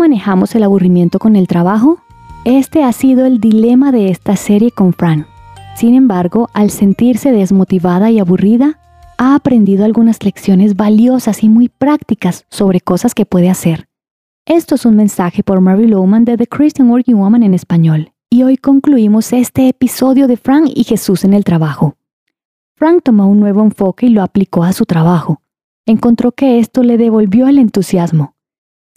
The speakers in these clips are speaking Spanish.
manejamos el aburrimiento con el trabajo? Este ha sido el dilema de esta serie con Fran. Sin embargo, al sentirse desmotivada y aburrida, ha aprendido algunas lecciones valiosas y muy prácticas sobre cosas que puede hacer. Esto es un mensaje por Mary Lowman de The Christian Working Woman en español. Y hoy concluimos este episodio de Frank y Jesús en el trabajo. Frank tomó un nuevo enfoque y lo aplicó a su trabajo. Encontró que esto le devolvió el entusiasmo.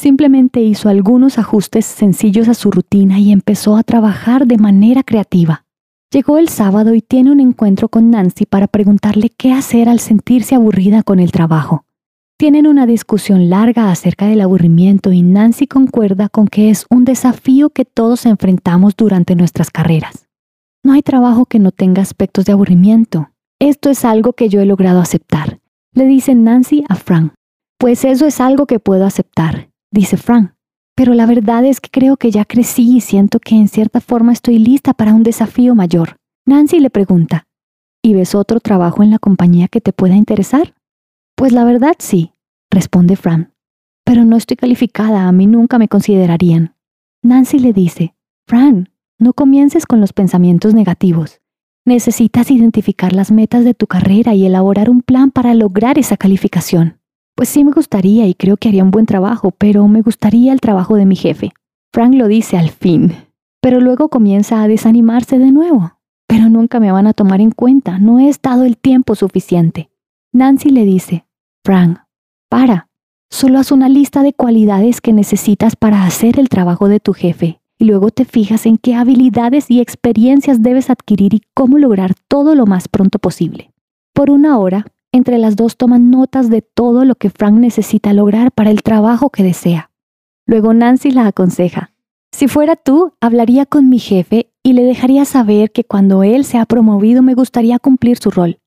Simplemente hizo algunos ajustes sencillos a su rutina y empezó a trabajar de manera creativa. Llegó el sábado y tiene un encuentro con Nancy para preguntarle qué hacer al sentirse aburrida con el trabajo. Tienen una discusión larga acerca del aburrimiento y Nancy concuerda con que es un desafío que todos enfrentamos durante nuestras carreras. No hay trabajo que no tenga aspectos de aburrimiento. Esto es algo que yo he logrado aceptar, le dice Nancy a Frank. Pues eso es algo que puedo aceptar dice Frank. Pero la verdad es que creo que ya crecí y siento que en cierta forma estoy lista para un desafío mayor. Nancy le pregunta, ¿y ves otro trabajo en la compañía que te pueda interesar? Pues la verdad sí, responde Frank. Pero no estoy calificada, a mí nunca me considerarían. Nancy le dice, Fran, no comiences con los pensamientos negativos. Necesitas identificar las metas de tu carrera y elaborar un plan para lograr esa calificación. Pues sí me gustaría y creo que haría un buen trabajo, pero me gustaría el trabajo de mi jefe. Frank lo dice al fin, pero luego comienza a desanimarse de nuevo. Pero nunca me van a tomar en cuenta, no he estado el tiempo suficiente. Nancy le dice, Frank, para, solo haz una lista de cualidades que necesitas para hacer el trabajo de tu jefe y luego te fijas en qué habilidades y experiencias debes adquirir y cómo lograr todo lo más pronto posible. Por una hora, entre las dos toman notas de todo lo que Frank necesita lograr para el trabajo que desea. Luego Nancy la aconseja. Si fuera tú, hablaría con mi jefe y le dejaría saber que cuando él se ha promovido me gustaría cumplir su rol.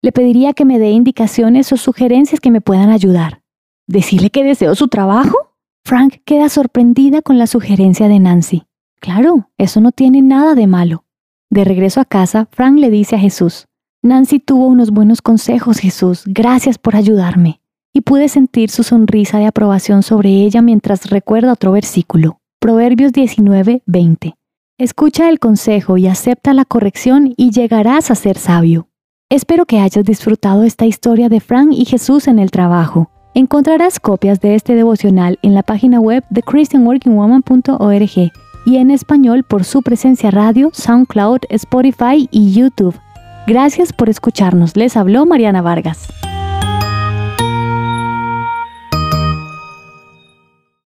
Le pediría que me dé indicaciones o sugerencias que me puedan ayudar. ¿Decirle que deseo su trabajo? Frank queda sorprendida con la sugerencia de Nancy. Claro, eso no tiene nada de malo. De regreso a casa, Frank le dice a Jesús, Nancy tuvo unos buenos consejos, Jesús. Gracias por ayudarme. Y pude sentir su sonrisa de aprobación sobre ella mientras recuerda otro versículo. Proverbios 19, 20. Escucha el consejo y acepta la corrección y llegarás a ser sabio. Espero que hayas disfrutado esta historia de Frank y Jesús en el trabajo. Encontrarás copias de este devocional en la página web de christianworkingwoman.org y en español por su presencia radio, SoundCloud, Spotify y YouTube. Gracias por escucharnos. Les habló Mariana Vargas.